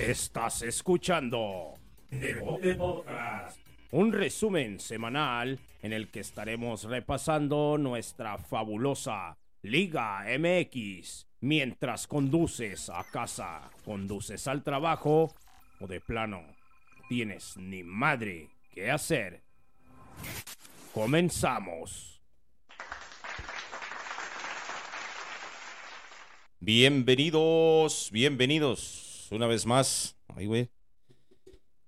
Estás escuchando Deporte Podcast, un resumen semanal en el que estaremos repasando nuestra fabulosa Liga MX mientras conduces a casa, conduces al trabajo o de plano tienes ni madre que hacer. Comenzamos. Bienvenidos, bienvenidos una vez más. Ay, güey.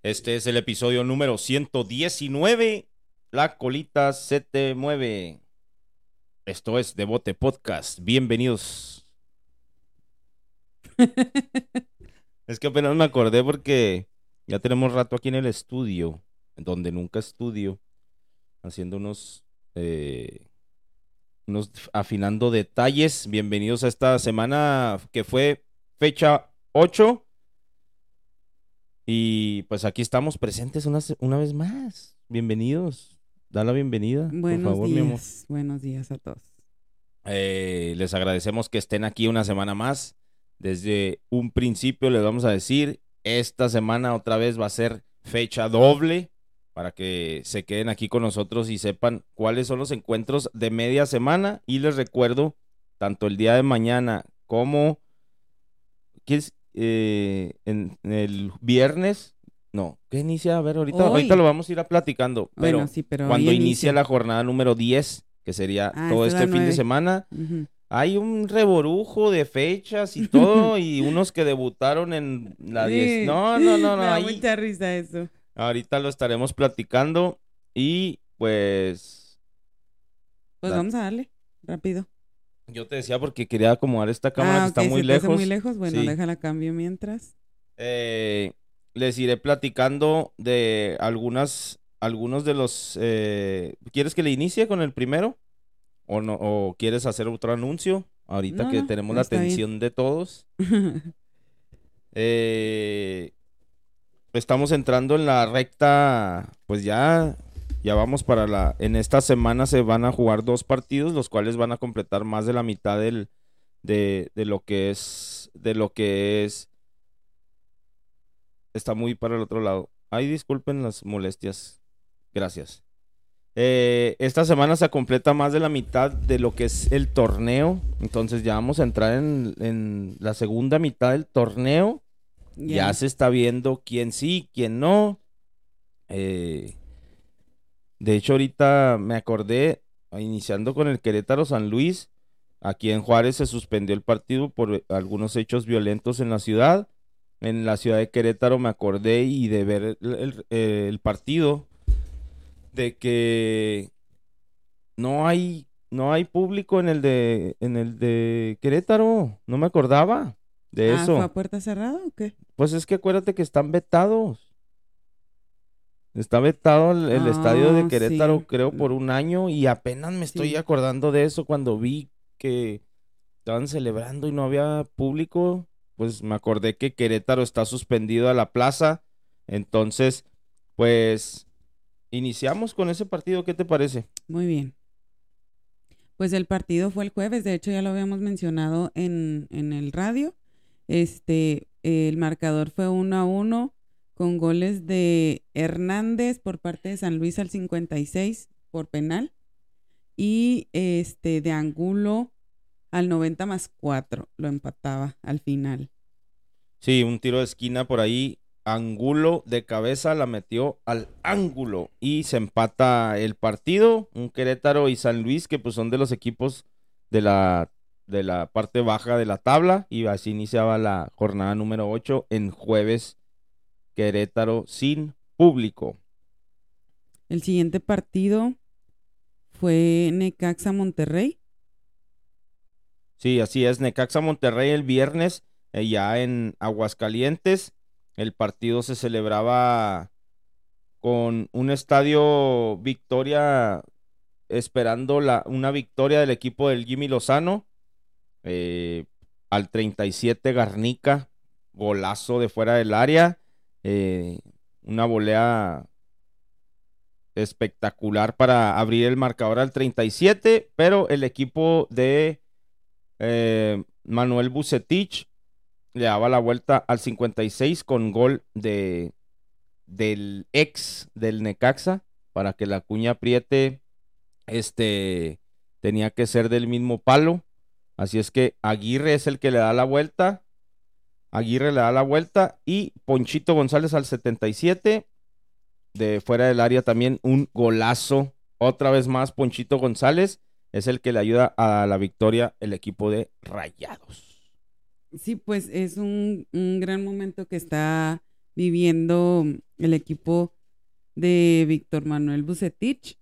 Este es el episodio número 119. La colita se te mueve. Esto es Devote Podcast. Bienvenidos. es que apenas me acordé porque ya tenemos rato aquí en el estudio, donde nunca estudio, haciendo unos, eh, unos afinando detalles. Bienvenidos a esta semana que fue fecha 8. Y pues aquí estamos presentes una, una vez más. Bienvenidos. Da la bienvenida. Buenos por favor, mi días. amor. Buenos días a todos. Eh, les agradecemos que estén aquí una semana más. Desde un principio les vamos a decir, esta semana otra vez va a ser fecha doble para que se queden aquí con nosotros y sepan cuáles son los encuentros de media semana. Y les recuerdo, tanto el día de mañana como ¿quieres, eh, en, en el viernes. No, ¿qué inicia? A ver, ahorita, Hoy. ahorita lo vamos a ir a platicando. Pero bueno, sí, pero cuando inicia la jornada número 10, que sería Ah, todo este fin de semana, hay un reborujo de fechas y todo, y unos que debutaron en la 10. Sí. No, no, no, no. Me da ahí- mucha risa eso. ahorita lo estaremos platicando y pues Pues vamos a darle, rápido. Yo te decía porque quería acomodar esta cámara que ah, está ok, muy ¿se te hace lejos. muy lejos? Bueno, Sí. déjala cambio mientras. Eh, les iré platicando de algunas, algunos de los... eh, ¿Quieres que le inicie con el primero? ¿O, no, ¿O quieres hacer otro anuncio? Ahorita No, que no, tenemos la está bien. atención de todos. Eh, estamos entrando en la recta, pues ya, ya vamos para la... En esta semana se van a jugar dos partidos, los cuales van a completar más de la mitad del, de, de lo que es, de lo que es... Está muy para el otro lado. Ay, disculpen las molestias. Gracias. Eh, esta semana se completa más de la mitad de lo que es el torneo. Entonces ya vamos a entrar en, en la segunda mitad del torneo. Ya. se está viendo quién sí, quién no. Eh, de hecho, ahorita me acordé, iniciando con el Querétaro San Luis, aquí en Juárez se suspendió el partido por algunos hechos violentos en la ciudad. En la ciudad de Querétaro me acordé y de ver el, el- eh, el partido de que no hay no hay público en el de en el de Querétaro. No me acordaba de Ah, eso. ¿Fue a puerta cerrada o qué? Pues es que acuérdate que están vetados. Está vetado el, el estadio de Ah, Querétaro, sí. creo, por un año y apenas me estoy Sí. acordando de eso cuando vi que estaban celebrando y no había público. Pues me acordé que Querétaro está suspendido a la plaza. Entonces, pues iniciamos con ese partido. ¿Qué te parece? Muy bien. Pues el partido fue el jueves, de hecho ya lo habíamos mencionado en, en el radio. Este, el marcador fue 1 a 1 con goles de Hernández por parte de San Luis al 56 por penal y este de Angulo al 90 más 4 lo empataba al final. Sí, un tiro de esquina por ahí. Angulo de cabeza la metió al ángulo y se empata el partido. Un Querétaro y San Luis que pues son de los equipos de la, de la parte baja de la tabla y así iniciaba la jornada número 8 en jueves Querétaro sin público. El siguiente partido fue Necaxa Monterrey. Sí, así es. Necaxa Monterrey el viernes, eh, ya en Aguascalientes. El partido se celebraba con un estadio victoria, esperando la, una victoria del equipo del Jimmy Lozano. eh, al 37 Garnica, golazo de fuera del área. Eh, una volea espectacular para abrir el marcador al 37, pero el equipo de eh, Manuel Bucetich le daba la vuelta al 56 con gol de del ex del Necaxa para que la cuña apriete. Este tenía que ser del mismo palo. Así es que Aguirre es el que le da la vuelta Aguirre le da la vuelta y Ponchito González al 77 de fuera del área también un golazo. Otra vez más Ponchito González es el que le ayuda a la victoria el equipo de Rayados. Sí, pues es un, gran momento que está viviendo el equipo de Víctor Manuel Bucetich.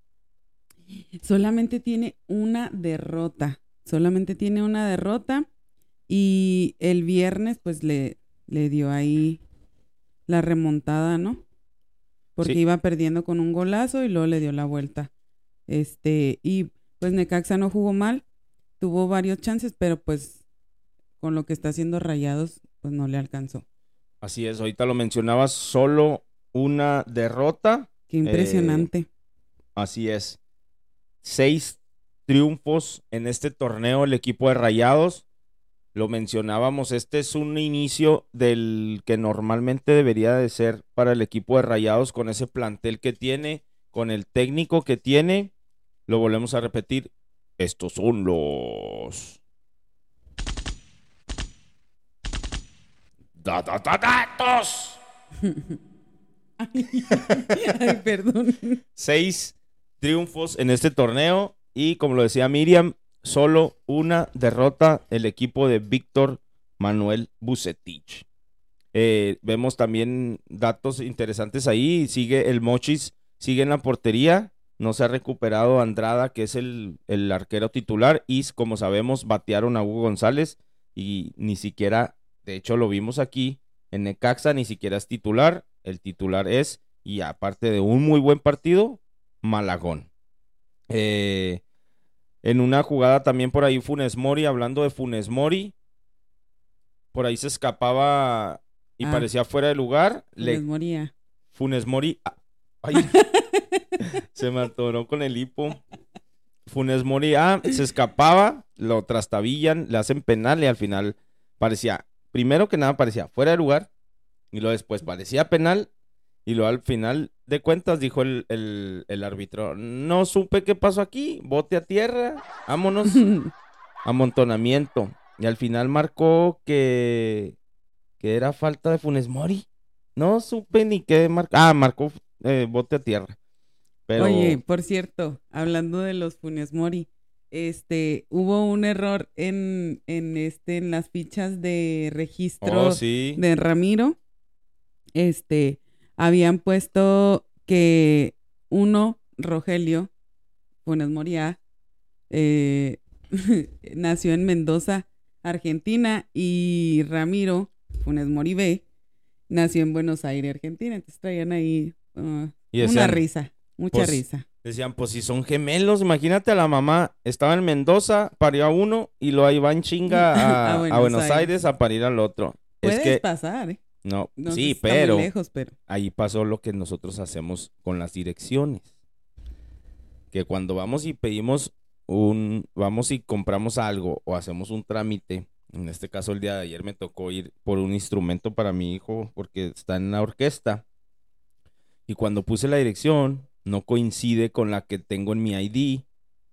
Solamente tiene una derrota, solamente tiene una derrota y el viernes pues le, le dio ahí la remontada, ¿no? Porque Sí. iba perdiendo con un golazo y luego le dio la vuelta. Este, y pues Necaxa no jugó mal, tuvo varios chances, pero pues con lo que está haciendo Rayados, pues no le alcanzó. Así es, ahorita lo mencionabas, solo una derrota. Qué impresionante. Así es. Seis triunfos en este torneo el equipo de Rayados. Lo mencionábamos, este es un inicio del que normalmente debería de ser para el equipo de Rayados con ese plantel que tiene, con el técnico que tiene. Lo volvemos a repetir. Estos son los... Da- da- da- datos. Ay, perdón. seis triunfos en este torneo y como lo decía Miriam, solo una derrota el equipo de Víctor Manuel Bucetich. Eh, vemos también datos interesantes ahí. Sigue el Mochis, sigue en la portería. No se ha recuperado Andrada, que es el, el arquero titular. Y como sabemos, batearon a Hugo González. Y ni siquiera, de hecho, lo vimos aquí en Necaxa, ni siquiera es titular. El titular es, y aparte de un muy buen partido, Malagón. Eh, en una jugada también por ahí Funes Mori, hablando de Funes Mori, por ahí se escapaba y Ah. parecía fuera de lugar. Le- Les moría. Funes Mori. ah, ay, se me atoró con el hipo. Funes Mori ah, se escapaba, lo trastabillan, le hacen penal y al final parecía, primero que nada parecía fuera de lugar y luego después parecía penal y luego al final de cuentas dijo el, el- el árbitro, no supe qué pasó aquí, bote a tierra, vámonos, amontonamiento. Y al final marcó que, que era falta de Funes Mori. No supe ni qué marcó. Ah, marcó eh, bote a tierra. Pero Oye, por cierto, hablando de los Funes Mori, este, hubo un error en, en este, en las fichas de registro oh, sí. de Ramiro. Este, habían puesto que uno, Rogelio Funes Moria, eh, nació en Mendoza, Argentina, y Ramiro Funes Mori B nació en Buenos Aires, Argentina. Entonces traían ahí uh, Y una risa, mucha pues, risa. decían, pues si son gemelos, imagínate a la mamá, estaba en Mendoza, parió a uno y lo ahí va en chinga a, A a Buenos Aires. Aires. a parir al otro. Puedes Es que, pasar, ¿eh? No, No sí, pero lejos, pero ahí pasó lo que nosotros hacemos con las direcciones. Que cuando vamos y pedimos un, vamos y compramos algo o hacemos un trámite, en este caso el día de ayer me tocó ir por un instrumento para mi hijo porque está en la orquesta. Y cuando puse la dirección, no coincide con la que tengo en mi ID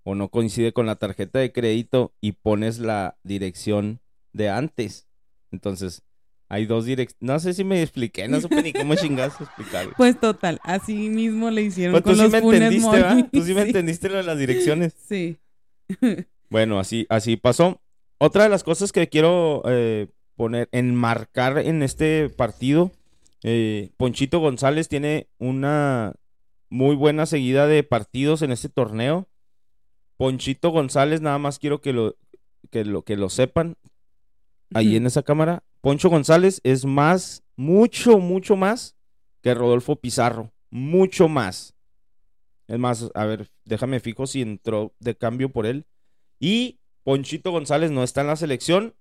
o no coincide con la tarjeta de crédito y pones la dirección de antes. Entonces, hay dos direcciones. No sé si me expliqué, no supe ni cómo chingados explicarlo. pues total, así mismo le hicieron Pues tú con sí los me Funes entendiste. ¿verdad? Tú sí me Sí, entendiste lo de las direcciones. Sí. Bueno, así, así pasó. Otra de las cosas que quiero eh, poner, enmarcar en este partido, eh, Ponchito González tiene una muy buena seguida de partidos en este torneo. Ponchito González, nada más quiero que lo, que lo, que lo sepan ahí en esa cámara. Poncho González es más, mucho, mucho más que Rodolfo Pizarro. Mucho más. Es más, a ver, déjame fijo si entró de cambio por él. Y Ponchito González no está en la selección.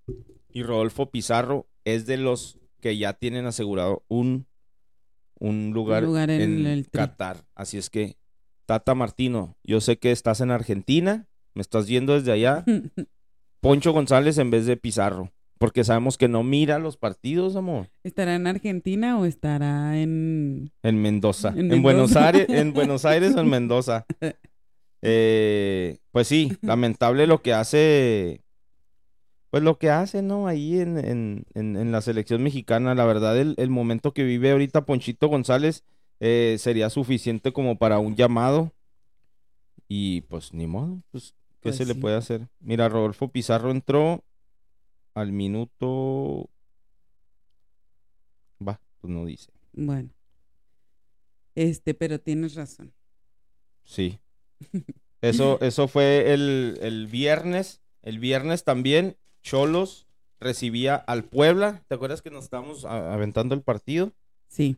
Y Rodolfo Pizarro es de los que ya tienen asegurado un, un lugar, lugar en en, el. Qatar. Así es que, Tata Martino, yo sé que estás en Argentina, me estás viendo desde allá. Poncho González en vez de Pizarro. Porque sabemos que no mira los partidos, amor. ¿Estará en Argentina o estará en... En Mendoza. En En, Buenos. Aires, en Buenos Aires o en Mendoza. Eh, pues sí, lamentable lo que hace. Pues lo que hace, ¿no? Ahí en, en, en, en la selección mexicana. La verdad, el, el momento que vive ahorita Ponchito González eh, sería suficiente como para un llamado. Y pues ni modo, pues, ¿qué Pues se le puede hacer? Mira, Rodolfo Pizarro entró al minuto. Va, pues no dice. Bueno. Este, pero tienes razón. Sí. Eso, eso fue el, el viernes. El viernes también, Cholos recibía al Puebla. ¿Te acuerdas que nos estábamos aventando el partido? Sí.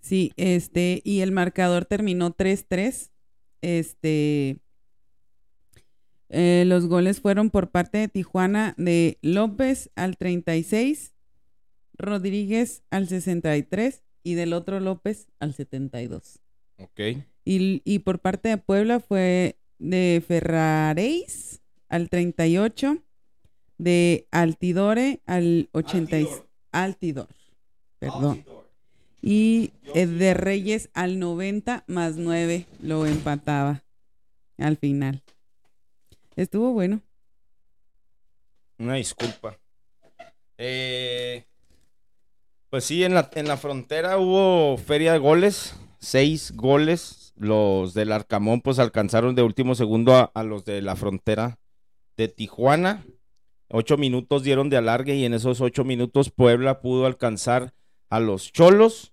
Sí, este, y el marcador terminó 3-3. Este, eh, los goles fueron por parte de Tijuana de López al 36, Rodríguez al 63 y del otro López al 72. Ok. Y, y por parte de Puebla fue de Ferraréis al 38, de Altidore al 86. Altidor. Perdón. Y eh, de Reyes al 90 más 9 lo empataba al final. Estuvo bueno. Una disculpa. Eh, pues sí, en la, en la frontera hubo feria de goles. Seis goles. Los del Arcamón pues alcanzaron de último segundo a, a los de la frontera de Tijuana. Ocho minutos dieron de alargue y en esos ocho minutos Puebla pudo alcanzar a los Cholos,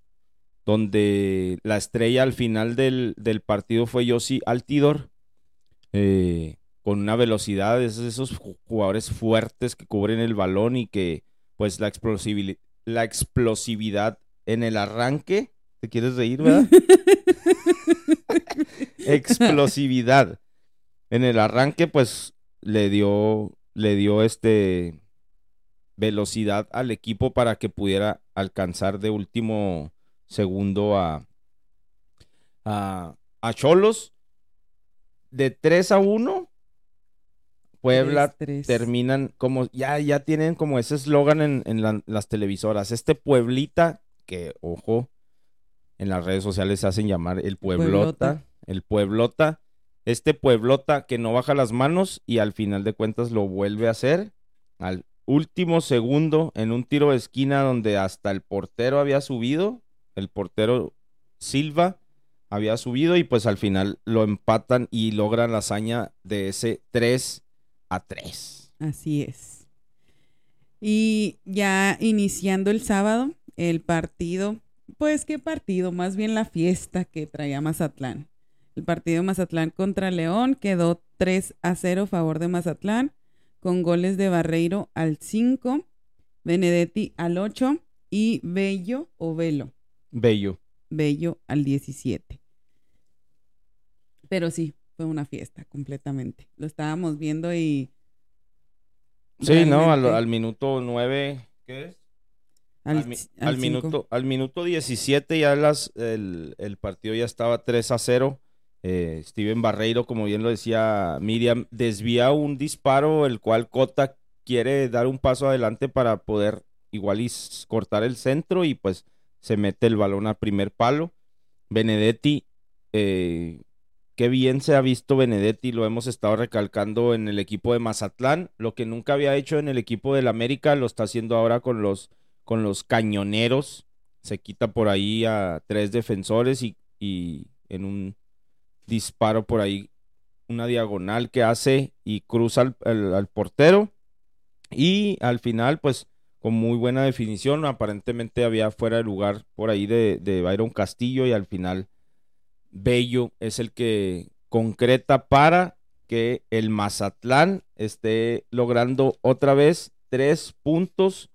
donde la estrella al final del, del partido fue Yossi Altidor, eh, con una velocidad, es esos ju- jugadores fuertes que cubren el balón y que pues la, la explosividad en el arranque, ¿te quieres reír, verdad? explosividad en el arranque pues le dio le dio este velocidad al equipo para que pudiera alcanzar de último segundo a a, a Cholos de 3 a 1 Puebla 3-3. terminan como ya ya tienen como ese eslogan en, en la- las televisoras este Pueblita que ojo en las redes sociales se hacen llamar el Pueblota, Pueblota. el Pueblota este Pueblota que no baja las manos y al final de cuentas lo vuelve a hacer al último segundo en un tiro de esquina donde hasta el portero había subido, el portero Silva había subido y pues al final lo empatan y logran la hazaña de ese 3 a 3. Así es. Y ya iniciando el sábado, el partido, pues qué partido, más bien la fiesta que traía Mazatlán. El partido de Mazatlán contra León quedó 3 a 0 a favor de Mazatlán, con goles de Barreiro al 5, Benedetti al 8 y Bello o Velo, Bello. Bello al 17. Pero sí, fue una fiesta completamente. Lo estábamos viendo y... Sí, no, al, minuto 9, ¿qué es? Al, minuto, al minuto 17 ya las, el, el partido ya estaba 3 a 0. Eh, Steven Barreiro, como bien lo decía Miriam, desvía un disparo, el cual Cota quiere dar un paso adelante para poder igual y cortar el centro y pues se mete el balón a primer palo. Benedetti, eh, qué bien se ha visto Benedetti, lo hemos estado recalcando en el equipo de Mazatlán, lo que nunca había hecho en el equipo del América, lo está haciendo ahora con los con los cañoneros. Se quita por ahí a tres defensores y, y en un disparo por ahí, una diagonal que hace y cruza al, al- portero. Y al final, pues, con muy buena definición, aparentemente había fuera de lugar por ahí de, de Byron Castillo y al final Bello es el que concreta para que el Mazatlán esté logrando otra vez tres puntos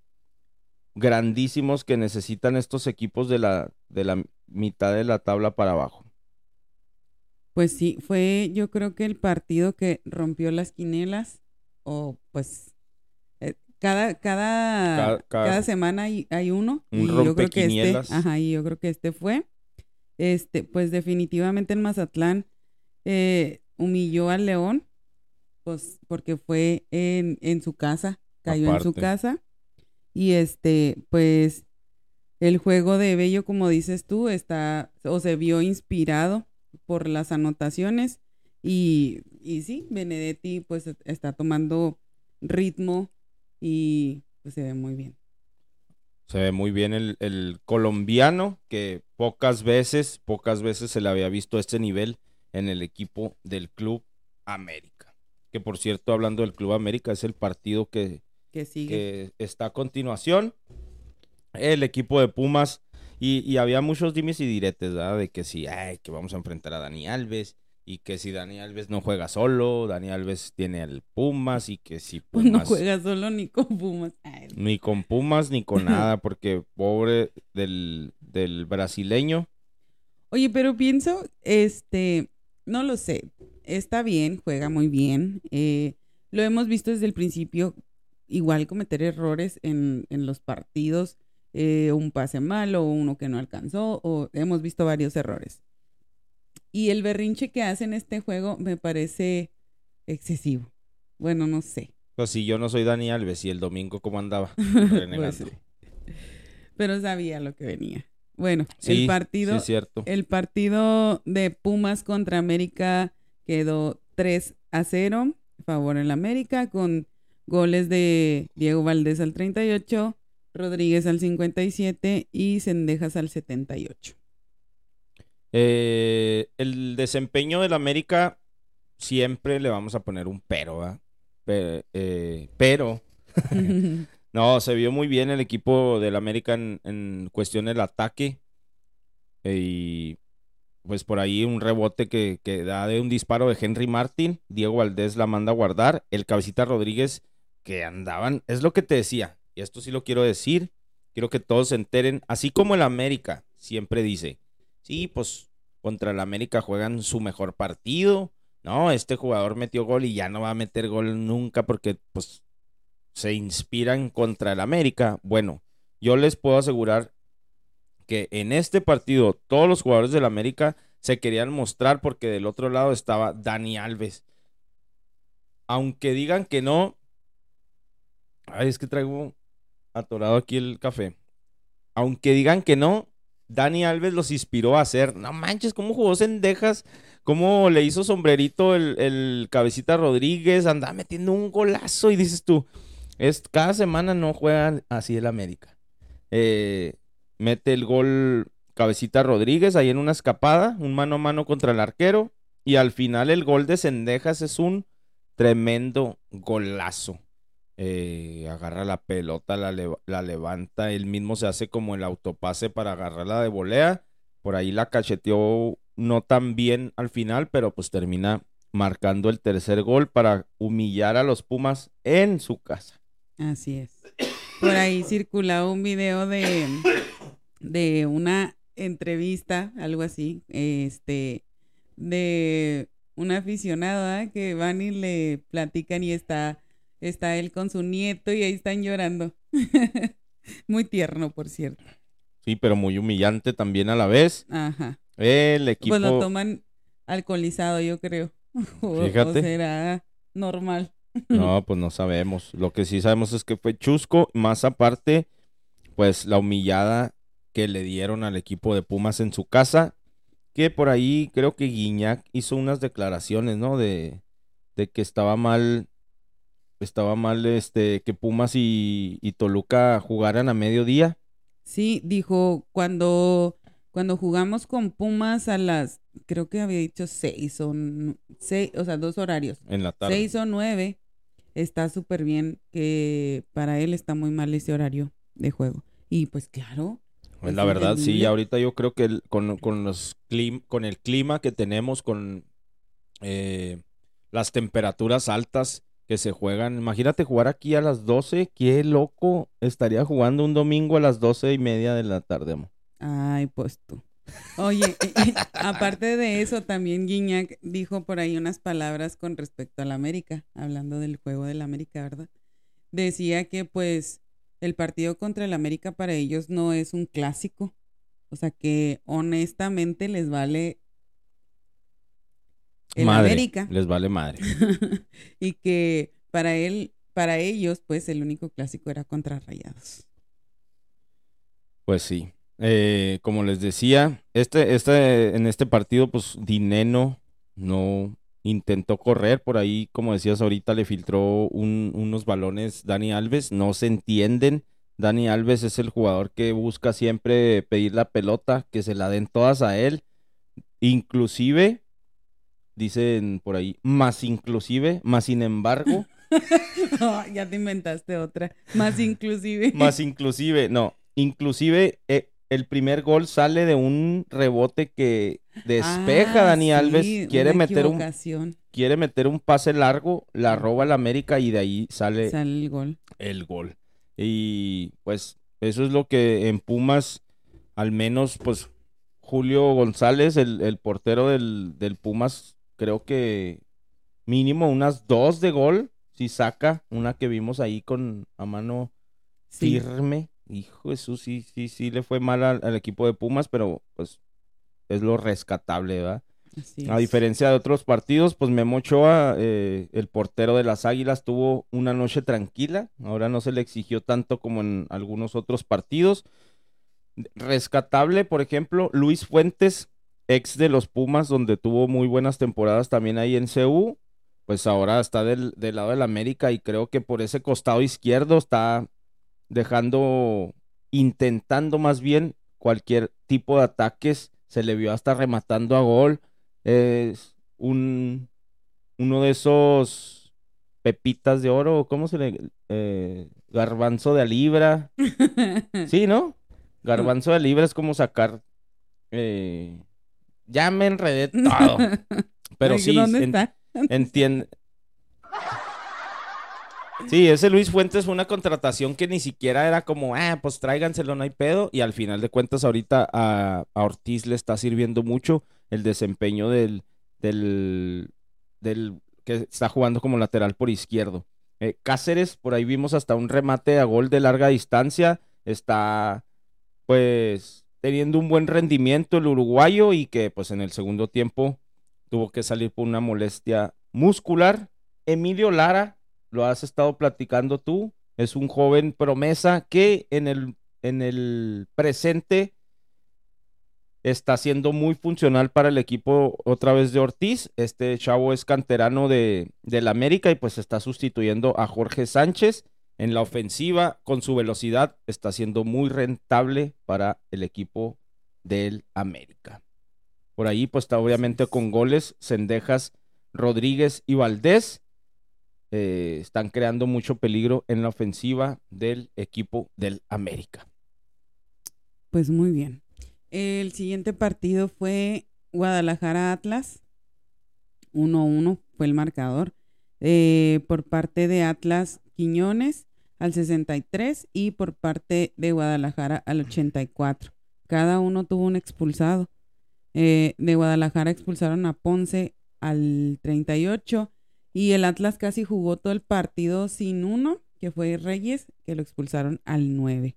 grandísimos que necesitan estos equipos de la, de la mitad de la tabla para abajo. Pues sí, fue yo creo que el partido que rompió las quinelas o pues eh, cada, cada, Cada- cada- cada semana hay, hay uno Un y yo creo que este, ajá, y yo creo que este fue, este, pues definitivamente el Mazatlán eh, humilló al León, pues porque fue en, en su casa, cayó en su casa. Y este, pues, el juego de Bello, como dices tú, está, o se vio inspirado por las anotaciones. Y, y sí, Benedetti, pues, está tomando ritmo y pues se ve muy bien. Se ve muy bien el, el colombiano, que pocas veces, pocas veces se le había visto a este nivel en el equipo del Club América. Que por cierto, hablando del Club América, es el partido que, Que sigue. que está a continuación. El equipo de Pumas. Y, y había muchos dimes y diretes, ¿verdad? De que si, ay, que vamos a enfrentar a Dani Alves. Y que si Dani Alves no juega solo, Dani Alves tiene al Pumas. Y que si Pues no Pumas juega solo ni con Pumas. Ay, ni con Pumas ni con nada, porque pobre del, del brasileño. Oye, pero pienso, este, no lo sé, está bien, juega muy bien. eh, lo hemos visto desde el principio, igual cometer errores en, en los partidos, eh, un pase malo, uno que no alcanzó, o hemos visto varios errores. Y el berrinche que hace en este juego me parece excesivo. Bueno, no sé. Pues si yo no soy Dani Alves y el domingo cómo andaba. Pues sí. Pero sabía lo que venía. Bueno, Sí, el partido, sí cierto. el partido de Pumas contra América quedó 3 a 0, favor en la América, con goles de Diego Valdés al 38, Rodríguez al 57 y Cendejas al 78. Eh, el desempeño del América siempre le vamos a poner un pero, eh, pero, no, se vio muy bien el equipo del América en, en cuestión del ataque. Y pues por ahí un rebote que, que da de un disparo de Henry Martin. Diego Valdés la manda a guardar. El cabecita Rodríguez que andaban, es lo que te decía, y esto sí lo quiero decir, quiero que todos se enteren, así como el América siempre dice, sí, pues contra el América juegan su mejor partido, no, este jugador metió gol y ya no va a meter gol nunca porque pues se inspiran contra el América. Bueno, yo les puedo asegurar que en este partido todos los jugadores del América se querían mostrar porque del otro lado estaba Dani Alves. Aunque digan que no, ay, es que traigo atorado aquí el café. Aunque digan que no, Dani Alves los inspiró a hacer. No manches, cómo jugó Cendejas, cómo le hizo sombrerito el, el cabecita Rodríguez, andaba metiendo un golazo y dices tú, es, cada semana no juegan así el América. Eh, mete el gol cabecita Rodríguez ahí en una escapada, un mano a mano contra el arquero y al final el gol de Cendejas es un tremendo golazo. Eh, agarra la pelota, la, la levanta, él mismo se hace como el autopase para agarrarla de volea. Por ahí la cacheteó no tan bien al final, pero pues termina marcando el tercer gol para humillar a los Pumas en su casa. Así es. Por ahí circulaba un video de, de una entrevista, algo así, este, de un aficionado ¿ah? que van y le platican y está, está él con su nieto y ahí están llorando. Muy tierno, por cierto. Sí, pero muy humillante también a la vez. Ajá. El equipo. Pues lo toman alcoholizado, yo creo. O, o Fíjate. será normal. No, pues no sabemos. Lo que sí sabemos es que fue chusco. Más aparte, pues la humillada que le dieron al equipo de Pumas en su casa. Que por ahí creo que Guiñac hizo unas declaraciones, ¿no? De, de que estaba mal. Estaba mal este que Pumas y, y Toluca jugaran a mediodía. Sí, dijo, cuando, cuando jugamos con Pumas a las, creo que había dicho seis o seis, o sea, dos horarios, En la tarde. seis o nueve, está súper bien que para él está muy mal ese horario de juego. Y pues claro, Pues Es la verdad, sí, ahorita yo creo que el- con, con los clim- con el clima que tenemos, con eh, las temperaturas altas que se juegan, imagínate jugar aquí a las 12, qué loco estaría jugando un domingo a las doce y media de la tarde, amor. ay, pues tú. Oye, aparte de eso, también Guiñac dijo por ahí unas palabras con respecto al América, hablando del juego del América, ¿verdad? Decía que pues el partido contra el América para ellos no es un clásico. O sea que honestamente les vale Madre, América. les vale madre. y que para él, para ellos, pues el único clásico era contra Rayados. Pues sí. Eh, como les decía, este, este, en este partido, pues Dineno no intentó correr. Por ahí, como decías ahorita, le filtró unos balones Dani Alves. No se entienden. Dani Alves es el jugador que busca siempre pedir la pelota, que se la den todas a él. Inclusive, dicen por ahí, más inclusive, más sin embargo. ya te inventaste otra. Más inclusive. Más inclusive, no. Inclusive eh, el primer gol sale de un rebote que despeja a ah, Dani Alves. Quiere meter un quiere meter un pase largo, la roba el América y de ahí sale, sale el gol. El gol. Y pues eso es lo que en Pumas, al menos pues Julio González, el, portero del, del, Pumas, creo que mínimo unas dos de gol, si saca una que vimos ahí con a mano firme. Hijo Jesús, sí, sí, sí le fue mal al, equipo de Pumas, pero pues es lo rescatable, ¿verdad? a diferencia de otros partidos, pues Memo Ochoa, eh, el portero de las Águilas, tuvo una noche tranquila. Ahora no se le exigió tanto como en algunos otros partidos. Rescatable, por ejemplo, Luis Fuentes, ex de los Pumas, donde tuvo muy buenas temporadas también ahí en CU. Pues ahora está del, del lado del América y creo que por ese costado izquierdo está dejando, intentando más bien cualquier tipo de ataques. Se le vio hasta rematando a gol. Es un uno de esos pepitas de oro, ¿cómo se le? Eh, garbanzo de libra. sí, ¿no? Garbanzo de libra es como sacar. Eh, ya me enredé todo. Pero sí, entiende. Sí, ese Luis Fuentes fue una contratación que ni siquiera era como, ah, pues tráiganselo, no hay pedo. Y al final de cuentas, ahorita a, Ortiz le está sirviendo mucho el desempeño del, del, del que está jugando como lateral por izquierdo. Eh, Cáceres, por ahí vimos hasta un remate a gol de larga distancia. Está, pues, teniendo un buen rendimiento el uruguayo y que, pues, en el segundo tiempo tuvo que salir por una molestia muscular. Emilio Lara lo has estado platicando tú, es un joven promesa que en el, en el presente está siendo muy funcional para el equipo otra vez de Ortiz. Este chavo es canterano de, la América y pues está sustituyendo a Jorge Sánchez en la ofensiva con su velocidad. Está siendo muy rentable para el equipo del América. Por ahí pues está obviamente con goles Cendejas, Rodríguez y Valdés. Eh, están creando mucho peligro en la ofensiva del equipo del América. Pues muy bien. El siguiente partido fue Guadalajara Atlas. 1-1 fue el marcador. Eh, por parte de Atlas Quiñones al 63 y por parte de Guadalajara al 84. Cada uno tuvo un expulsado. Eh, de Guadalajara expulsaron a Ponce al 38 y el Atlas casi jugó todo el partido sin uno, que fue Reyes, que lo expulsaron al 9.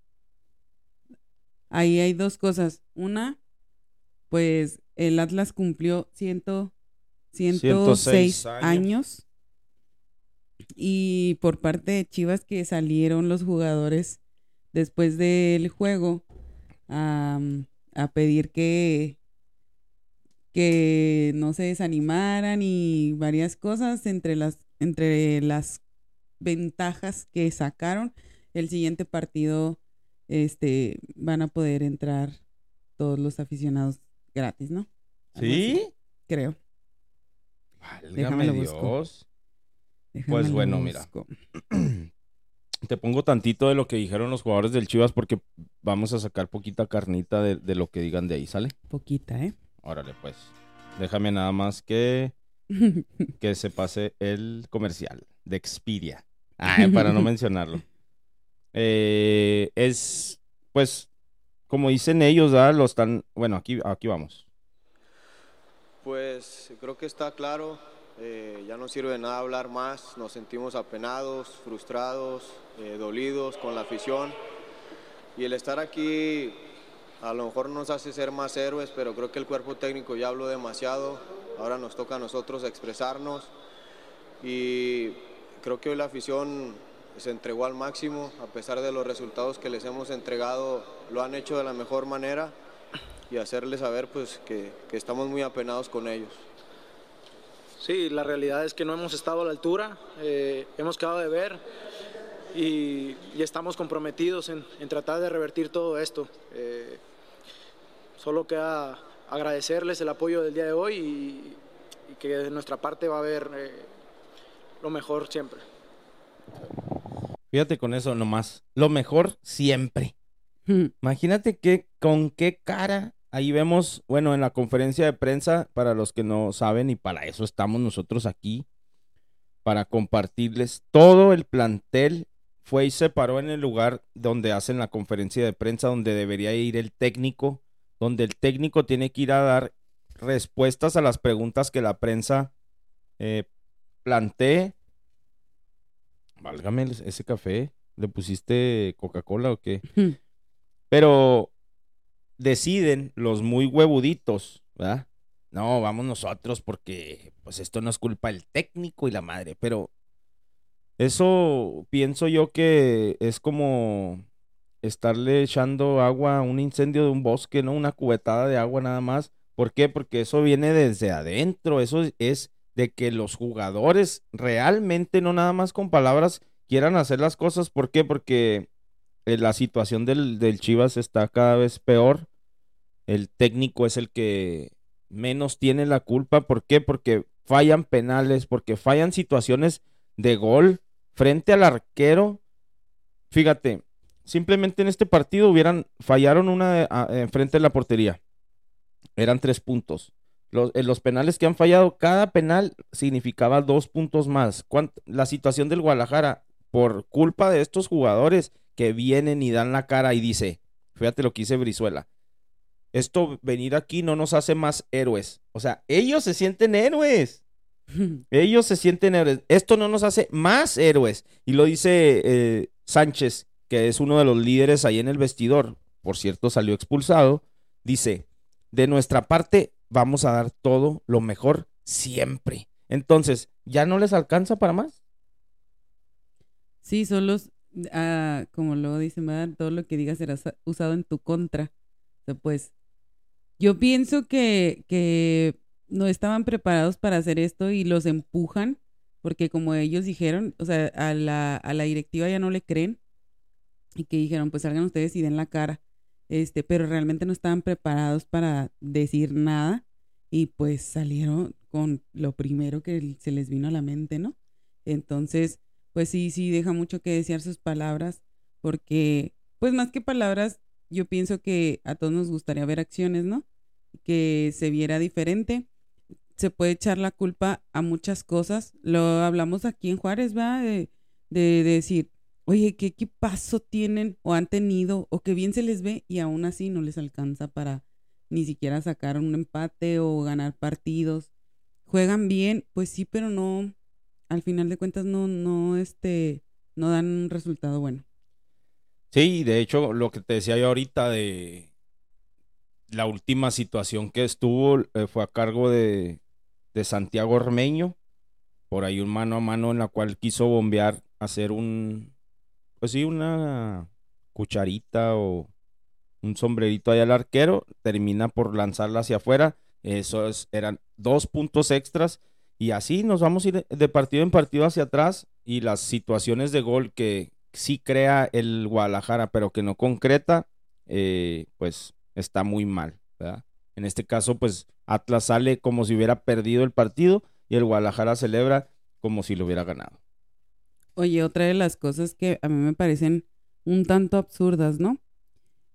Ahí hay dos cosas. Una, pues el Atlas cumplió ciento, 106 años. Y por parte de Chivas que salieron los jugadores después del juego a pedir que que no se desanimaran y varias cosas entre las, entre las ventajas que sacaron. El siguiente partido este, van a poder entrar todos los aficionados gratis, ¿no? ¿Sí? Creo. Válgame Dios. Pues bueno, mira. Te pongo tantito de lo que dijeron los jugadores del Chivas porque vamos a sacar poquita carnita de, de lo que digan de ahí, ¿sale? Poquita, ¿eh? Órale, pues. Déjame nada más que, que se pase el comercial de Expedia. Ah, para no mencionarlo. Eh, es, pues, como dicen ellos, ¿verdad? Lo están. Bueno, aquí, aquí vamos. Pues creo que está claro. Eh, ya no sirve de nada hablar más. Nos sentimos apenados, frustrados, eh, dolidos con la afición. Y el estar aquí a lo mejor nos hace ser más héroes, pero creo que el cuerpo técnico ya habló demasiado. Ahora nos toca a nosotros expresarnos y creo que hoy la afición se entregó al máximo, a pesar de los resultados que les hemos entregado, lo han hecho de la mejor manera y hacerles saber pues, que, que estamos muy apenados con ellos. Sí, la realidad es que no hemos estado a la altura, eh, hemos quedado de ver y, y estamos comprometidos en, en, tratar de revertir todo esto. Eh, solo queda agradecerles el apoyo del día de hoy y, y que de nuestra parte va a haber eh, lo mejor siempre. Fíjate con eso nomás. Lo mejor siempre. Imagínate que con qué cara. Ahí vemos, bueno, en la conferencia de prensa, para los que no saben, y para eso estamos nosotros aquí, para compartirles todo el plantel. Fue y se paró en el lugar donde hacen la conferencia de prensa, donde debería ir el técnico, donde el técnico tiene que ir a dar respuestas a las preguntas que la prensa eh, plantee válgame ese café, ¿le pusiste Coca-Cola o qué? Pero deciden los muy huevuditos, ¿verdad? No, vamos nosotros porque pues esto no es culpa del técnico y la madre, pero eso pienso yo que es como estarle echando agua a un incendio de un bosque, ¿no? Una cubetada de agua nada más. ¿Por qué? Porque eso viene desde adentro, eso es de que los jugadores realmente, no nada más con palabras, quieran hacer las cosas. ¿Por qué? Porque eh, la situación del, del Chivas está cada vez peor. El técnico es el que menos tiene la culpa. ¿Por qué? Porque fallan penales, porque fallan situaciones de gol frente al arquero. Fíjate, simplemente en este partido hubieran fallaron una en frente de la portería. Eran tres puntos. Los, en los penales que han fallado, cada penal significaba dos puntos más. La situación del Guadalajara, por culpa de estos jugadores que vienen y dan la cara y dice, fíjate lo que dice Brizuela, esto venir aquí no nos hace más héroes. O sea, ellos se sienten héroes. ellos se sienten héroes. Esto no nos hace más héroes. Y lo dice eh, Sánchez, que es uno de los líderes ahí en el vestidor. Por cierto, salió expulsado. Dice, de nuestra parte vamos a dar todo lo mejor siempre. Entonces, ¿ya no les alcanza para más? Sí, son los, ah, como lo dicen, ¿verdad? todo lo que digas será usado en tu contra. O sea, pues, yo pienso que, que no estaban preparados para hacer esto y los empujan, porque como ellos dijeron, o sea, a la, a la directiva ya no le creen y que dijeron, pues salgan ustedes y den la cara este, pero realmente no estaban preparados para decir nada y pues salieron con lo primero que se les vino a la mente, ¿no? Entonces, pues sí, sí, deja mucho que desear sus palabras, porque, pues más que palabras, yo pienso que a todos nos gustaría ver acciones, ¿no? Que se viera diferente. Se puede echar la culpa a muchas cosas. Lo hablamos aquí en Juárez, ¿va? De, de, de decir, oye, ¿qué equipazo tienen o han tenido o qué bien se les ve y aún así no les alcanza para ni siquiera sacar un empate o ganar partidos? Juegan bien, pues sí, pero no, al final de cuentas no, no, este, no dan un resultado bueno. Sí, de hecho, lo que te decía yo ahorita de la última situación que estuvo eh, fue a cargo de, Santiago Ormeño, por ahí un mano a mano en la cual quiso bombear, hacer un, pues sí, una cucharita o un sombrerito ahí al arquero, termina por lanzarla hacia afuera. Eso eran dos puntos extras. Y así nos vamos a ir de partido en partido hacia atrás. Y las situaciones de gol que sí crea el Guadalajara, pero que no concreta, eh, pues está muy mal. En este caso, pues Atlas sale como si hubiera perdido el partido y el Guadalajara celebra como si lo hubiera ganado. Oye, otra de las cosas que a mí me parecen un tanto absurdas, ¿no?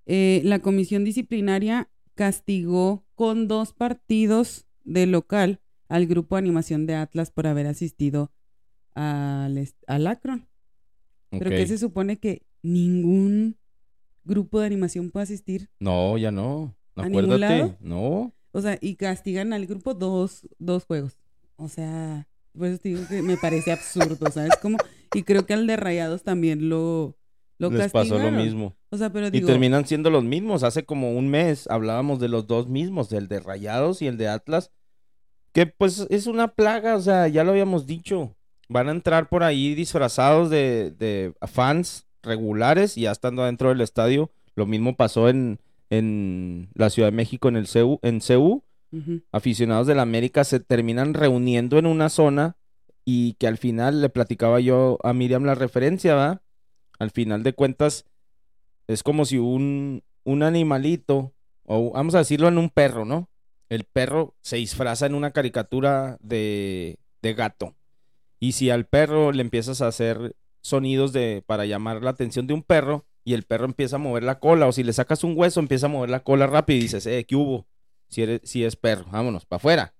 Eh, la comisión disciplinaria castigó con dos partidos de local al grupo de animación de Atlas por haber asistido al, al Akron. Pero que se supone que ningún grupo de animación puede asistir. No, ya no. Acuérdate. No. O sea, y castigan al grupo dos, dos juegos. O sea, pues digo que me parece absurdo, ¿sabes? Como, y creo que al de Rayados también lo, lo Les pasó lo mismo. O sea, pero y terminan siendo los mismos. Hace como un mes hablábamos de los dos mismos, del de Rayados y el de Atlas. Que pues es una plaga, o sea, ya lo habíamos dicho. van a entrar por ahí disfrazados de, de fans regulares y ya estando dentro del estadio. Lo mismo pasó en, en la Ciudad de México, en el CU, en CU. Ujú. Aficionados de la América se terminan reuniendo en una zona y que al final le platicaba yo a Miriam la referencia, ¿va? Al final de cuentas es como si un, un animalito, o vamos a decirlo en un perro, ¿no? El perro se disfraza en una caricatura de, de gato. Y si al perro le empiezas a hacer sonidos de, para llamar la atención de un perro y el perro empieza a mover la cola, o si le sacas un hueso, empieza a mover la cola rápido y dices, eh, ¿qué hubo? Si, eres, si es perro, vámonos, para afuera.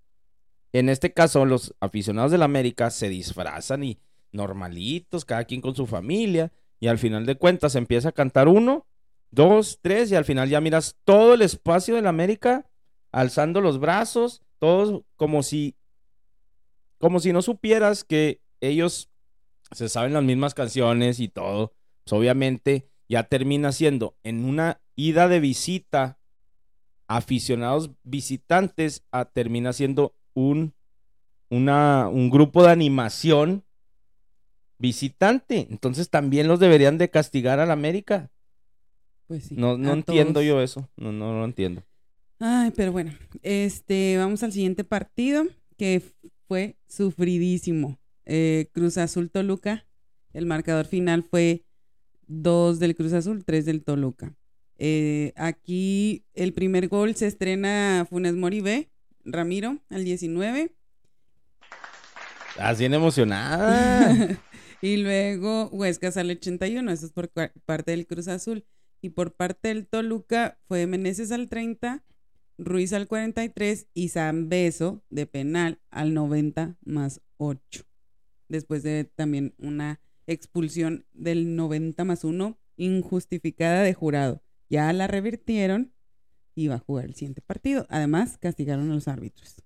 En este caso, los aficionados del América se disfrazan y normalitos, cada quien con su familia, y al final de cuentas empieza a cantar uno, dos, tres, y al final ya miras todo el espacio del América alzando los brazos, todos como si, como si no supieras que ellos se saben las mismas canciones y todo. Pues obviamente ya termina siendo en una ida de visita aficionados visitantes a, termina siendo un, una, un grupo de animación visitante. Entonces también los deberían de castigar al América. Pues sí. No, no entiendo todos. yo eso. No, no, no lo entiendo. Ay, pero bueno, este, vamos al siguiente partido que fue sufridísimo. Eh, Cruz Azul Toluca. El marcador final fue 2 del Cruz Azul, 3 del Toluca. Eh, aquí el primer gol se estrena Funes Mori B, Ramiro, al 19. Así en emocionada. y luego Huesca sale 81, eso es por parte del Cruz Azul. Y por parte del Toluca fue Meneses al 30, Ruiz al 43 y San Beso de penal al 90 más 8. Después de también una expulsión del 90 más 1 injustificada de jurado. Ya la revirtieron y va a jugar el siguiente partido. Además, castigaron a los árbitros.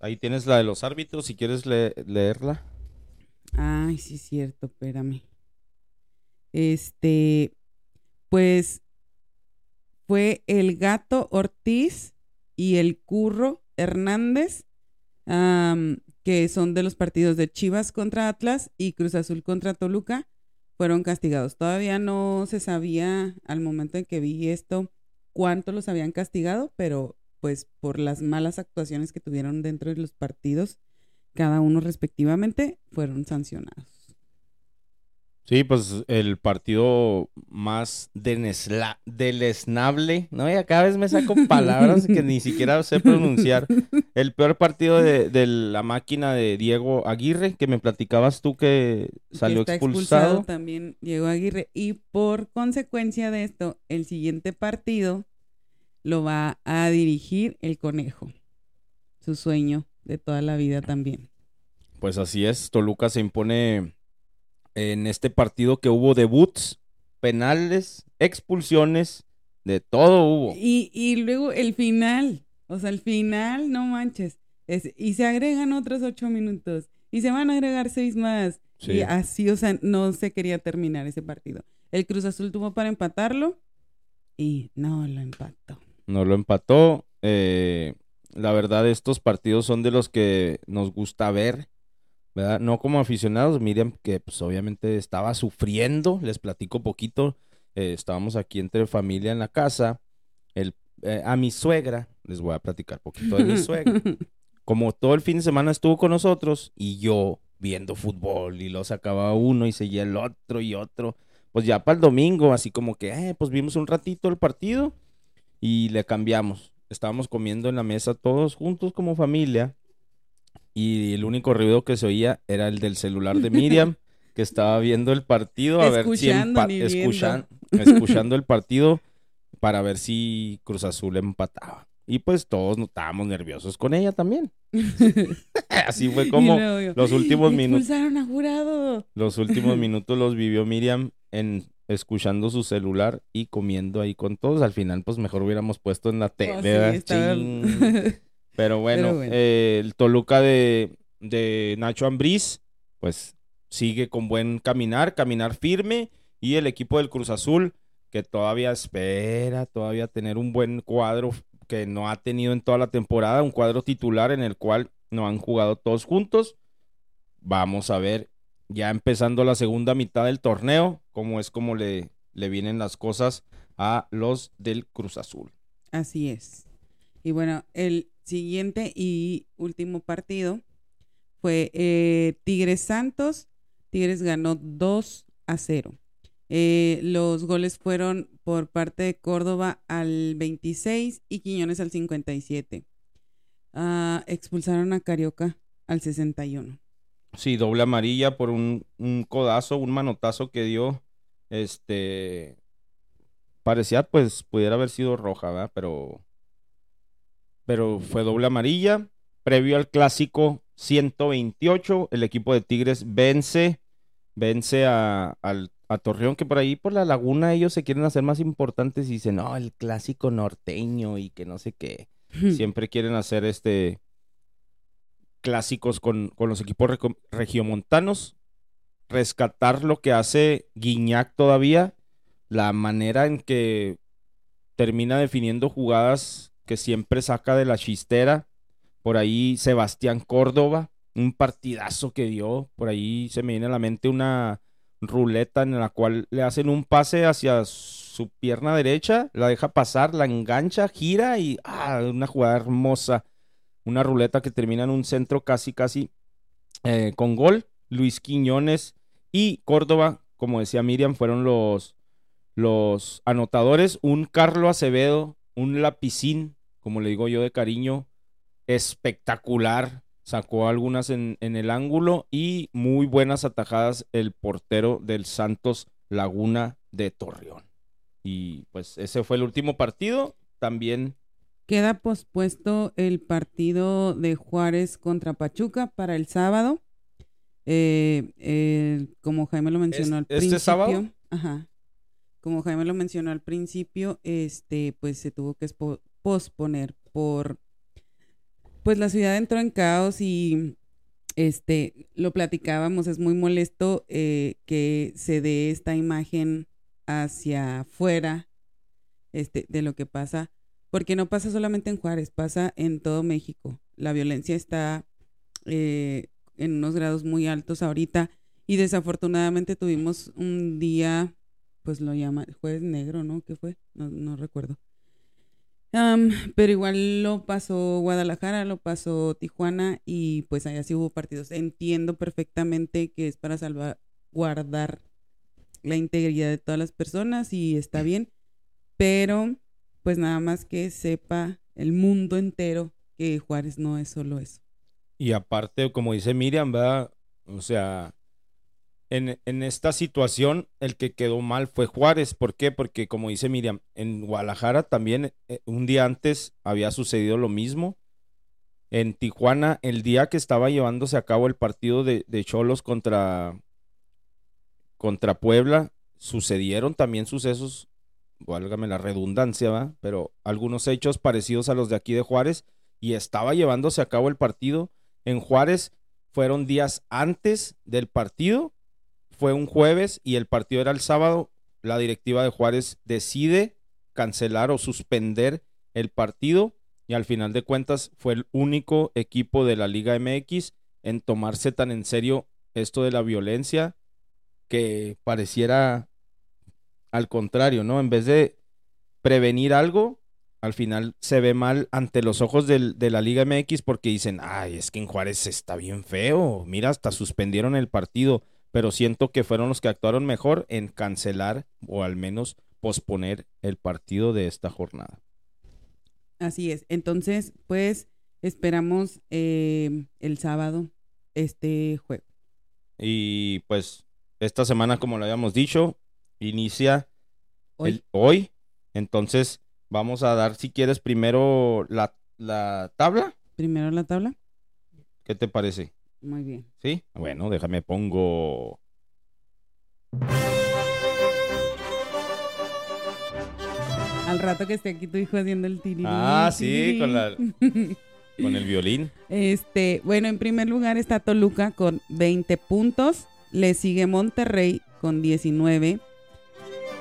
Ahí tienes la de los árbitros, si quieres le- leerla. Ay, sí, es cierto, espérame. Este, pues fue el gato Ortiz y el curro Hernández, que son de los partidos de Chivas contra Atlas y Cruz Azul contra Toluca, fueron castigados. Todavía no se sabía al momento en que vi esto cuánto los habían castigado, pero pues por las malas actuaciones que tuvieron dentro de los partidos, cada uno respectivamente fueron sancionados. Sí, pues el partido más denesla- deleznable, ¿no? Ya cada vez me saco palabras que ni siquiera sé pronunciar. El peor partido de, de la máquina de Diego Aguirre, que me platicabas tú que salió está expulsado. también Diego Aguirre. Y por consecuencia de esto, el siguiente partido lo va a dirigir el conejo. Su sueño de toda la vida también. Pues así es, Toluca se impone en este partido que hubo debuts, penales, expulsiones, de todo hubo. Y, y luego el final, o sea, el final, no manches. Es- y se agregan otros ocho minutos. Y se van a agregar seis más. Sí. Y así, o sea, no se quería terminar ese partido. El Cruz Azul tuvo para empatarlo y no lo empató. No lo empató. eh, la verdad, estos partidos son de los que nos gusta ver, ¿verdad? No como aficionados, Miriam, que pues obviamente estaba sufriendo, les platico poquito, eh, estábamos aquí entre familia en la casa, el, eh, a mi suegra, les voy a platicar poquito de mi suegra, como todo el fin de semana estuvo con nosotros y yo viendo fútbol y lo sacaba uno y seguía el otro y otro, pues ya para el domingo, así como que, eh, pues vimos un ratito el partido y le cambiamos. Estábamos comiendo en la mesa todos juntos como familia y el único ruido que se oía era el del celular de Miriam que estaba viendo el partido a ver si escuchan- escuchando el partido para ver si Cruz Azul empataba. Y pues todos estábamos nerviosos con ella también. Así fue como luego los últimos minutos. Expulsaron a jurado. Los últimos minutos los vivió Miriam en escuchando su celular y comiendo ahí con todos. Al final, pues mejor hubiéramos puesto en la tele. Oh, sí, estaba- Chin. Pero bueno, Pero bueno. eh, el Toluca de, de Nacho Ambriz, pues sigue con buen caminar, caminar firme. Y el equipo del Cruz Azul, que todavía espera, todavía tener un buen cuadro que no ha tenido en toda la temporada, un cuadro titular en el cual no han jugado todos juntos. vamos a ver ya empezando la segunda mitad del torneo, cómo es como le, le vienen las cosas a los del Cruz Azul. Así es. Y bueno, el siguiente y último partido fue eh, Tigres Santos. Tigres ganó 2 a 0. Eh, los goles fueron por parte de Córdoba al 26 y Quiñones al 57. Ah, expulsaron a Carioca al 61. Sí, doble amarilla por un, un codazo, un manotazo que dio. Este. Parecía, pues, pudiera haber sido roja, ¿verdad? Pero. Pero fue doble amarilla. Previo al clásico 128, el equipo de Tigres vence. Vence a, al, a Torreón, que por ahí por la laguna ellos se quieren hacer más importantes y dicen, no, el clásico norteño y que no sé qué. Siempre quieren hacer este clásicos con, con los equipos regiomontanos, rescatar lo que hace Guiñac todavía, la manera en que termina definiendo jugadas que siempre saca de la chistera. Por ahí Sebastián Córdoba, un partidazo que dio. Por ahí se me viene a la mente una ruleta en la cual le hacen un pase hacia su pierna derecha, la deja pasar, la engancha, gira y ah, una jugada hermosa una ruleta que termina en un centro casi, casi eh, con gol. Luis Quiñones y Córdoba, como decía Miriam, fueron los, los anotadores. Un Carlo Acevedo, un lapicín, como le digo yo de cariño, espectacular. Sacó algunas en, en el ángulo y muy buenas atajadas el portero del Santos Laguna de Torreón. Y pues ese fue el último partido. También Queda pospuesto el partido de Juárez contra Pachuca para el sábado. Eh, eh, como Jaime lo mencionó al ¿Este principio. sábado? Ajá. Como Jaime lo mencionó al principio, este, pues se tuvo que posponer por pues la ciudad entró en caos y este lo platicábamos, es muy molesto eh, que se dé esta imagen hacia afuera este, de lo que pasa porque no pasa solamente en Juárez, pasa en todo México. La violencia está eh, en unos grados muy altos ahorita y desafortunadamente tuvimos un día, pues lo llama jueves negro, ¿no? ¿Qué fue? No, no recuerdo. Am, pero igual lo pasó Guadalajara, lo pasó Tijuana y pues allá sí hubo partidos. Entiendo perfectamente que es para salvaguardar la integridad de todas las personas y está bien, pero pues nada más que sepa el mundo entero que Juárez no es solo eso. Y aparte, como dice Miriam, ¿verdad? O sea, en, esta situación el que quedó mal fue Juárez. ¿Por qué? Porque como dice Miriam, en Guadalajara también eh, un día antes había sucedido lo mismo. En Tijuana, el día que estaba llevándose a cabo el partido de, de Cholos contra, contra Puebla, sucedieron también sucesos, válgame la redundancia, ¿va? Pero algunos hechos parecidos a los de aquí de Juárez y estaba llevándose a cabo el partido. En Juárez fueron días antes del partido, fue un jueves y el partido era el sábado. La directiva de Juárez decide cancelar o suspender el partido y al final de cuentas fue el único equipo de la Liga MX en tomarse tan en serio esto de la violencia que pareciera al contrario, ¿no? En vez de prevenir algo, al final se ve mal ante los ojos de la Liga MX porque dicen, ay, es que en Juárez está bien feo, mira, hasta suspendieron el partido, pero siento que fueron los que actuaron mejor en cancelar o al menos posponer el partido de esta jornada. Así es. Entonces, pues esperamos eh, el sábado este juego. Y pues esta semana, como lo habíamos dicho, inicia Hoy. el- hoy. Entonces vamos a dar, si quieres, primero la, la tabla. Primero la tabla. ¿Qué te parece? Muy bien. ¿Sí? Bueno, déjame pongo. Al rato que esté aquí tu hijo haciendo el tirirín. Ah, sí, con la- con el violín. Este, bueno, en primer lugar está Toluca con 20 puntos. Le sigue Monterrey con 19.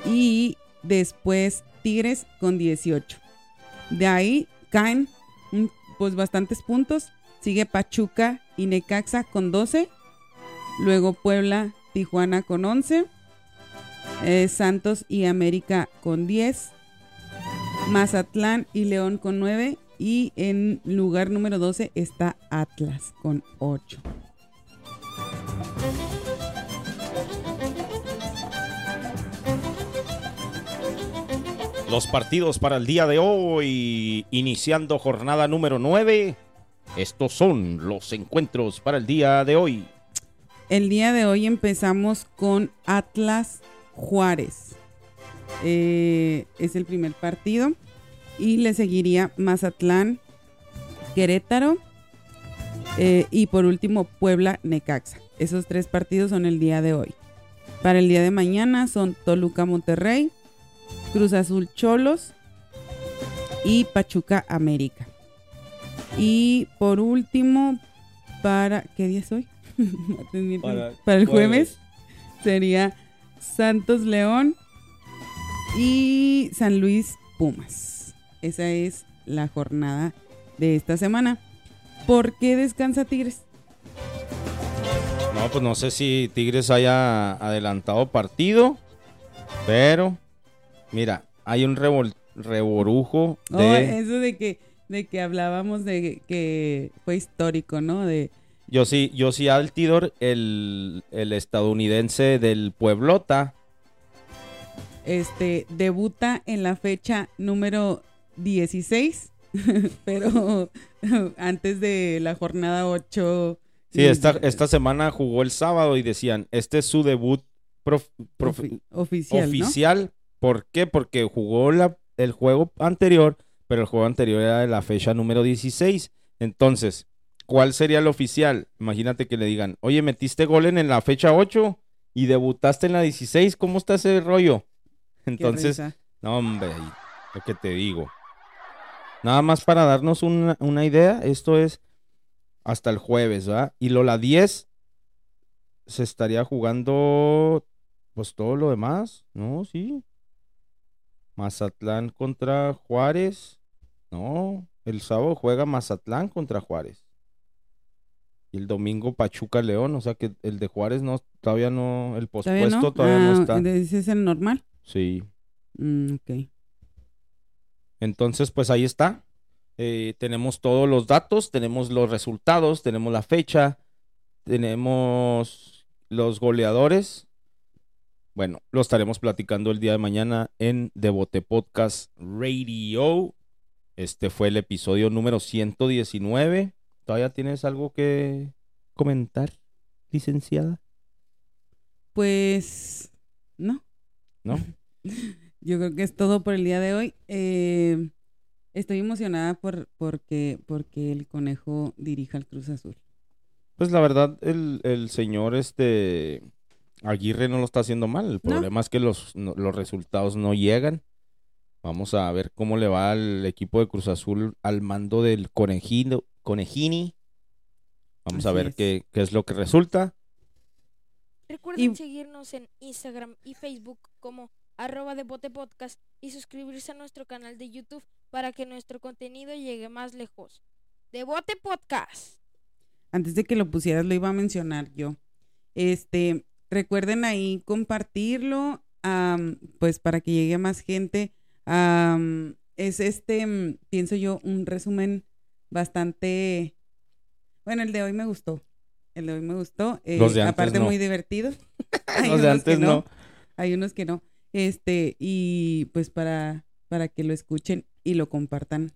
Y después Tigres con 18. De ahí caen pues bastantes puntos. Sigue Pachuca y Necaxa con 12. Luego Puebla, Tijuana con 11. Eh, Santos y América con 10. Mazatlán y León con 9. Y en lugar número 12 está Atlas con 8. Los partidos para el día de hoy, iniciando jornada número 9. Estos son los encuentros para el día de hoy. El día de hoy empezamos con Atlas Juárez. Eh, es el primer partido. Y le seguiría Mazatlán, Querétaro. eh, y por último Puebla, Necaxa. Esos tres partidos son el día de hoy. Para el día de mañana son Toluca, Monterrey, Cruz Azul, Cholos y Pachuca, América. Y por último, para... ¿Qué día es hoy? Para para el jueves. jueves sería Santos León y San Luis Pumas. Esa es la jornada de esta semana. ¿Por qué descansa Tigres? No, pues no sé si Tigres haya adelantado partido, pero mira, hay un revol- reborujo Oh, de... eso de que, de que hablábamos de que fue histórico, ¿no? De Yo sí, yo sí Altidor, el, el estadounidense del Pueblota, este debuta en la fecha número 16, pero antes de la jornada 8. Sí, esta, esta semana jugó el sábado y decían, este es su debut prof- prof- Ofi- oficial, ¿no? oficial. ¿Por qué? Porque jugó la- el juego anterior, pero el juego anterior era de la fecha número 16. Entonces, ¿cuál sería el oficial? Imagínate que le digan, oye, metiste gol en, la fecha 8 y debutaste en la 16, ¿cómo está ese rollo? Entonces, no, hombre, lo que te digo. Nada más para darnos una, una idea, esto es hasta el jueves, ¿verdad? Y lo la 10 se estaría jugando pues todo lo demás, ¿no? Sí. Mazatlán contra Juárez. No, el sábado juega Mazatlán contra Juárez. Y el domingo Pachuca León, o sea que el de Juárez no todavía no el ¿Todavía pospuesto no? todavía no Ah, está. ¿Ese es el normal? Sí. Mm, ok. Entonces, pues ahí está. Eh, tenemos todos los datos, tenemos los resultados, tenemos la fecha, tenemos los goleadores. Bueno, lo estaremos platicando el día de mañana en Devote Podcast Radio. Este fue el episodio número 119. ¿Todavía tienes algo que comentar, licenciada? Pues no. ¿No? Yo creo que es todo por el día de hoy. Eh, estoy emocionada por porque porque el conejo dirija al Cruz Azul. Pues la verdad, el, el señor este Aguirre no lo está haciendo mal. El problema es que los, no- los resultados no llegan. Vamos a ver cómo le va al equipo de Cruz Azul al mando del conejino, Conejini. Vamos a ver es. qué, qué es lo que resulta. Recuerden Y- seguirnos en Instagram y Facebook como arroba de Bote Podcast y suscribirse a nuestro canal de YouTube para que nuestro contenido llegue más lejos. De Bote Podcast. Antes de que lo pusieras lo iba a mencionar yo. Este, recuerden ahí compartirlo, pues para que llegue más gente. Am, es este, mm, pienso yo, un resumen bastante. Bueno, el de hoy me gustó. El de hoy me gustó. eh, Los de antes aparte no. muy divertido. Hay Los de unos que antes no. Hay unos que no. Este, y pues para, para que lo escuchen y lo compartan.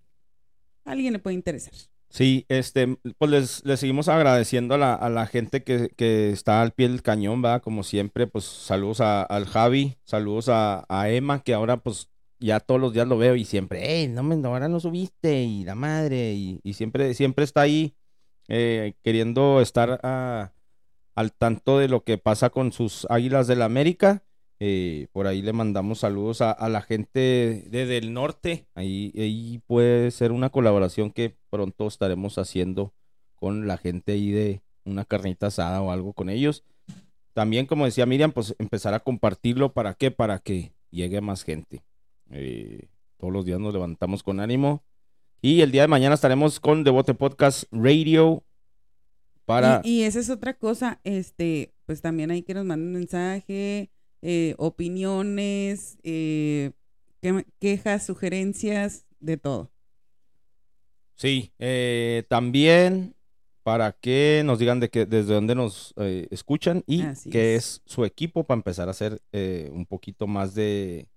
A alguien le puede interesar. Sí, este, pues les, les seguimos agradeciendo a la, a la gente que, que está al pie del cañón, ¿verdad? Como siempre, pues saludos a- al Javi, saludos a, a Emma, que ahora pues ya todos los días lo veo y siempre, eh, no me, ahora no subiste y la madre, y, siempre, siempre está ahí eh, queriendo estar al tanto de lo que pasa con sus Águilas del América. Eh, por ahí le mandamos saludos a, a la gente desde el norte. Ahí, ahí puede ser una colaboración que pronto estaremos haciendo con la gente ahí de una carnita asada o algo con ellos. También, como decía Miriam, pues empezar a compartirlo. ¿Para qué? Para que llegue más gente. Eh, todos los días nos levantamos con ánimo. Y el día de mañana estaremos con Devote Podcast Radio para... Y, y esa es otra cosa, este, pues también hay que nos manden mensaje, eh, opiniones, eh, que- quejas, sugerencias, de todo. Sí, eh, también para que nos digan de que, desde dónde nos escuchan y Así qué es. es su equipo para empezar a hacer un poquito más de,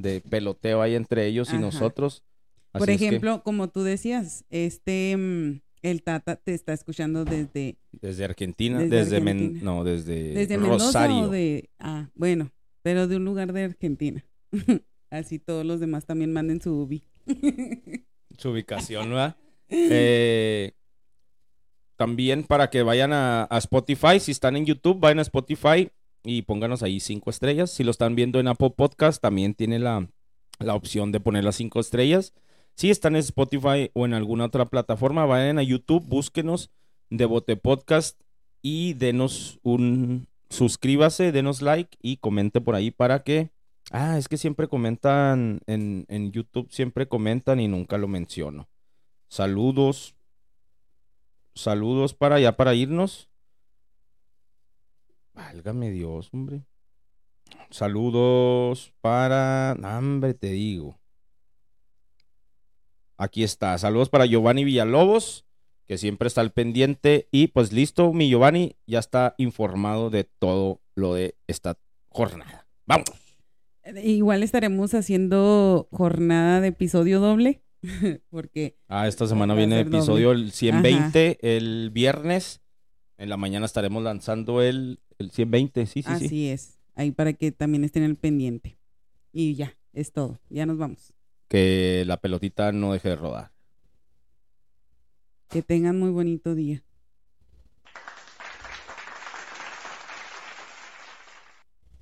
de peloteo ahí entre ellos y nosotros. Por Así es que, ejemplo, como tú decías, este, mm, el Tata te está escuchando desde, desde Argentina, desde desde, Men- no, desde, Rosario. de, ah, bueno, pero de un lugar de Argentina. Así todos los demás también manden su ubi. su ubicación, ¿verdad? Eh, también para que vayan a, a Spotify, si están en YouTube, vayan a Spotify y pónganos ahí cinco estrellas. Si lo están viendo en Apple Podcast, también tiene la, la opción de poner las cinco estrellas. Si están en Spotify o en alguna otra plataforma, vayan a YouTube, búsquenos Devote Podcast y denos un suscríbase, denos like y comente por ahí para que Ah, es que siempre comentan en, en YouTube, siempre comentan y nunca lo menciono. Saludos. Saludos para allá, para irnos. Válgame Dios, hombre. Saludos para... Hombre, te digo. Aquí está. Saludos para Giovanni Villalobos, que siempre está al pendiente. Y pues listo, mi Giovanni ya está informado de todo lo de esta jornada. Vamos. Igual estaremos haciendo jornada de episodio doble, porque Ah, esta semana viene doble. episodio el 120 el viernes. En la mañana estaremos lanzando el, el 120. Sí, sí, así sí. es, ahí para que también estén al pendiente. Y ya, es todo, ya nos vamos. Que la pelotita no deje de rodar. Que tengan muy bonito día.